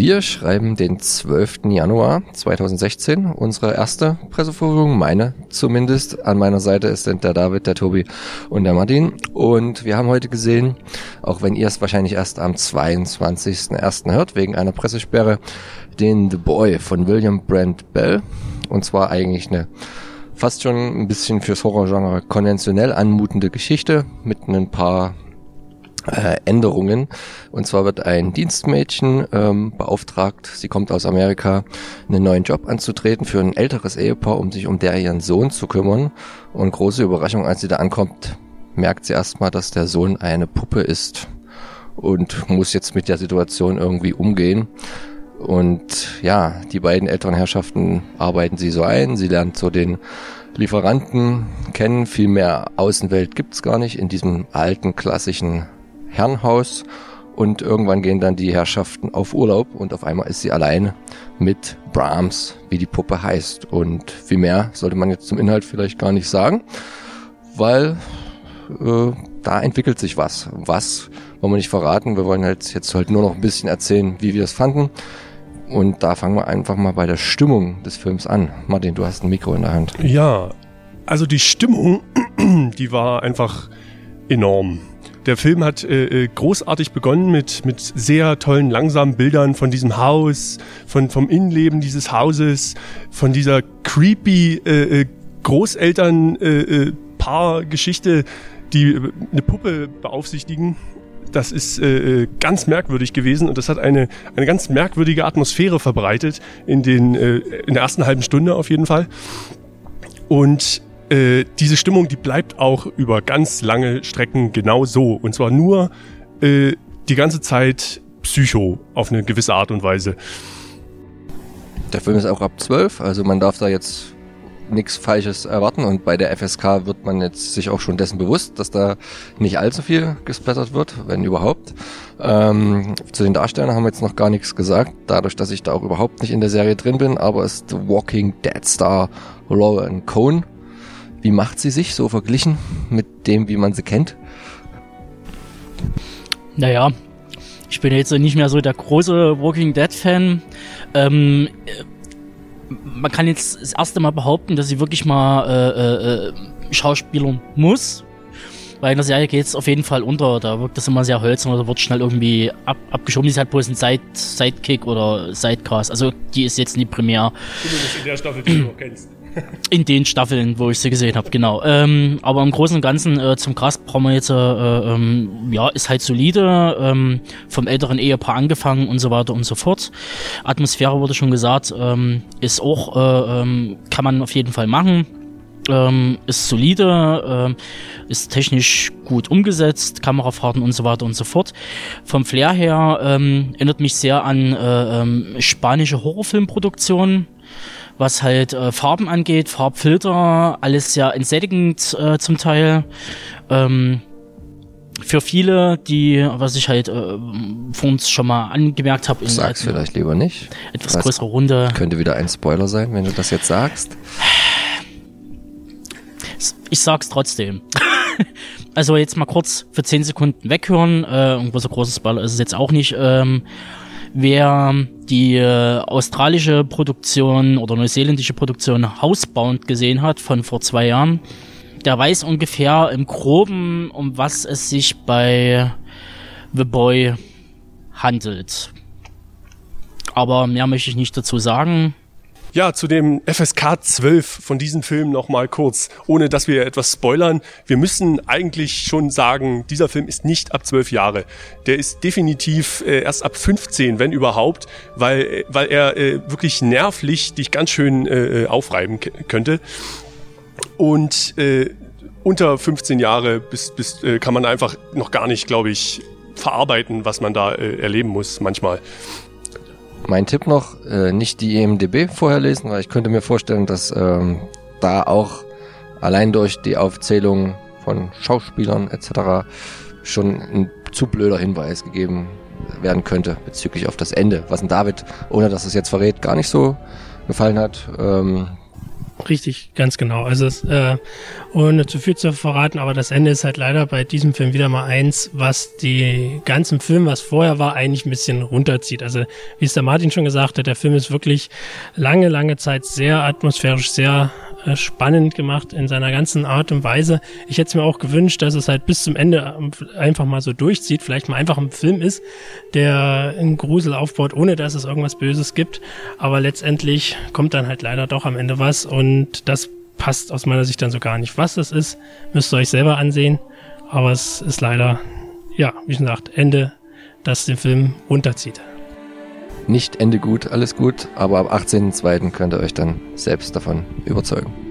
Wir schreiben den 12. Januar 2016, unsere erste Pressevorführung, meine zumindest. An meiner Seite sind der David, der Tobi und der Martin. Und wir haben heute gesehen, auch wenn ihr es wahrscheinlich erst am 22.01. hört, wegen einer Pressesperre, den The Boy von William Brent Bell. Und zwar eigentlich eine fast schon ein bisschen fürs Horrorgenre konventionell anmutende Geschichte mit ein paar äh, Änderungen. Und zwar wird ein Dienstmädchen ähm, beauftragt, sie kommt aus Amerika, einen neuen Job anzutreten für ein älteres Ehepaar, um sich um der ihren Sohn zu kümmern. Und große Überraschung, als sie da ankommt, merkt sie erstmal, dass der Sohn eine Puppe ist und muss jetzt mit der Situation irgendwie umgehen. Und ja, die beiden älteren Herrschaften arbeiten sie so ein. Sie lernt so den Lieferanten kennen. Viel mehr Außenwelt gibt's gar nicht in diesem alten klassischen Herrenhaus. Und irgendwann gehen dann die Herrschaften auf Urlaub und auf einmal ist sie allein mit Brahms, wie die Puppe heißt. Und viel mehr sollte man jetzt zum Inhalt vielleicht gar nicht sagen, weil äh, da entwickelt sich was. Was wollen wir nicht verraten. Wir wollen halt jetzt halt nur noch ein bisschen erzählen, wie wir es fanden. Und da fangen wir einfach mal bei der Stimmung des Films an. Martin, du hast ein Mikro in der Hand. Ja, also die Stimmung, die war einfach enorm. Der Film hat äh, äh, großartig begonnen mit, mit sehr tollen, langsamen Bildern von diesem Haus, von, vom Innenleben dieses Hauses, von dieser creepy äh, äh Großeltern-Paar-Geschichte, äh, die eine Puppe beaufsichtigen das ist äh, ganz merkwürdig gewesen und das hat eine, eine ganz merkwürdige Atmosphäre verbreitet in, den, äh, in der ersten halben Stunde auf jeden Fall. Und äh, diese Stimmung, die bleibt auch über ganz lange Strecken genau so. Und zwar nur äh, die ganze Zeit Psycho auf eine gewisse Art und Weise. Der Film ist auch ab 12, also man darf da jetzt nichts Falsches erwarten und bei der FSK wird man jetzt sich auch schon dessen bewusst, dass da nicht allzu viel gesplattert wird, wenn überhaupt. Ähm, zu den Darstellern haben wir jetzt noch gar nichts gesagt, dadurch, dass ich da auch überhaupt nicht in der Serie drin bin, aber ist The Walking Dead Star Lauren Cohn. Wie macht sie sich so verglichen mit dem, wie man sie kennt? Naja, ich bin jetzt nicht mehr so der große Walking Dead Fan. Ähm, man kann jetzt das erste Mal behaupten, dass sie wirklich mal äh, äh, Schauspielern muss. Weil in der Serie geht es auf jeden Fall unter. Da wirkt das immer sehr hölzern oder wird schnell irgendwie ab, abgeschoben. Die ist halt bloß ein Side, Sidekick oder Sidecast. Also die ist jetzt nicht primär. Zumindest in der Staffel, die du noch kennst. In den Staffeln, wo ich sie gesehen habe, genau. Ähm, aber im Großen und Ganzen äh, zum Cast brauchen wir jetzt, äh, ähm, ja, ist halt solide, ähm, vom älteren Ehepaar angefangen und so weiter und so fort. Atmosphäre wurde schon gesagt, ähm, ist auch, äh, ähm, kann man auf jeden Fall machen. Ähm, ist solide, äh, ist technisch gut umgesetzt, Kamerafahrten und so weiter und so fort. Vom Flair her ähm, erinnert mich sehr an äh, ähm, spanische Horrorfilmproduktionen was halt äh, Farben angeht, Farbfilter, alles sehr entsättigend äh, zum Teil. Ähm, für viele, die, was ich halt äh, vor uns schon mal angemerkt habe, sag's vielleicht lieber nicht. Etwas was größere Runde. Könnte wieder ein Spoiler sein, wenn du das jetzt sagst. Ich sag's trotzdem. also jetzt mal kurz für 10 Sekunden weghören. Äh, ein großer großer Spoiler ist es jetzt auch nicht. Ähm, Wer die äh, australische Produktion oder neuseeländische Produktion Housebound gesehen hat von vor zwei Jahren, der weiß ungefähr im Groben, um was es sich bei The Boy handelt. Aber mehr möchte ich nicht dazu sagen. Ja, zu dem FSK 12 von diesem Film nochmal kurz, ohne dass wir etwas spoilern. Wir müssen eigentlich schon sagen, dieser Film ist nicht ab 12 Jahre. Der ist definitiv äh, erst ab 15, wenn überhaupt, weil, äh, weil er äh, wirklich nervlich dich ganz schön äh, äh aufreiben könnte. Und äh, unter 15 Jahre bis, bis, äh, kann man einfach noch gar nicht, glaube ich, verarbeiten, was man da äh, erleben muss manchmal. Mein Tipp noch, äh, nicht die EMDB vorher lesen, weil ich könnte mir vorstellen, dass ähm, da auch allein durch die Aufzählung von Schauspielern etc. schon ein zu blöder Hinweis gegeben werden könnte bezüglich auf das Ende, was ein David, ohne dass es jetzt verrät, gar nicht so gefallen hat. Ähm, Richtig, ganz genau. Also es, äh, ohne zu viel zu verraten, aber das Ende ist halt leider bei diesem Film wieder mal eins, was die ganzen Film, was vorher war, eigentlich ein bisschen runterzieht. Also wie es der Martin schon gesagt hat, der Film ist wirklich lange, lange Zeit sehr atmosphärisch, sehr spannend gemacht in seiner ganzen Art und Weise. Ich hätte es mir auch gewünscht, dass es halt bis zum Ende einfach mal so durchzieht, vielleicht mal einfach ein Film ist, der einen Grusel aufbaut, ohne dass es irgendwas Böses gibt. Aber letztendlich kommt dann halt leider doch am Ende was und das passt aus meiner Sicht dann so gar nicht. Was das ist, müsst ihr euch selber ansehen. Aber es ist leider, ja, wie schon gesagt, Ende, das den Film runterzieht. Nicht Ende gut, alles gut, aber ab 18.02. könnt ihr euch dann selbst davon überzeugen.